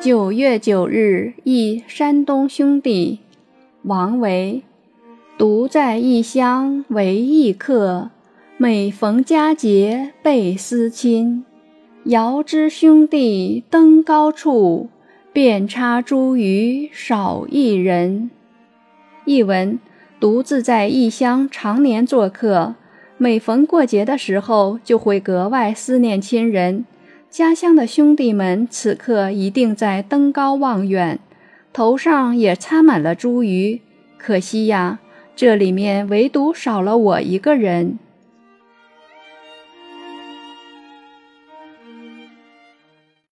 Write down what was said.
九月九日，忆山东兄弟王维。独在异乡为异客，每逢佳节倍思亲。遥知兄弟登高处，遍插茱萸少一人。译文：独自在异乡常年做客，每逢过节的时候，就会格外思念亲人。家乡的兄弟们此刻一定在登高望远，头上也插满了茱萸。可惜呀，这里面唯独少了我一个人。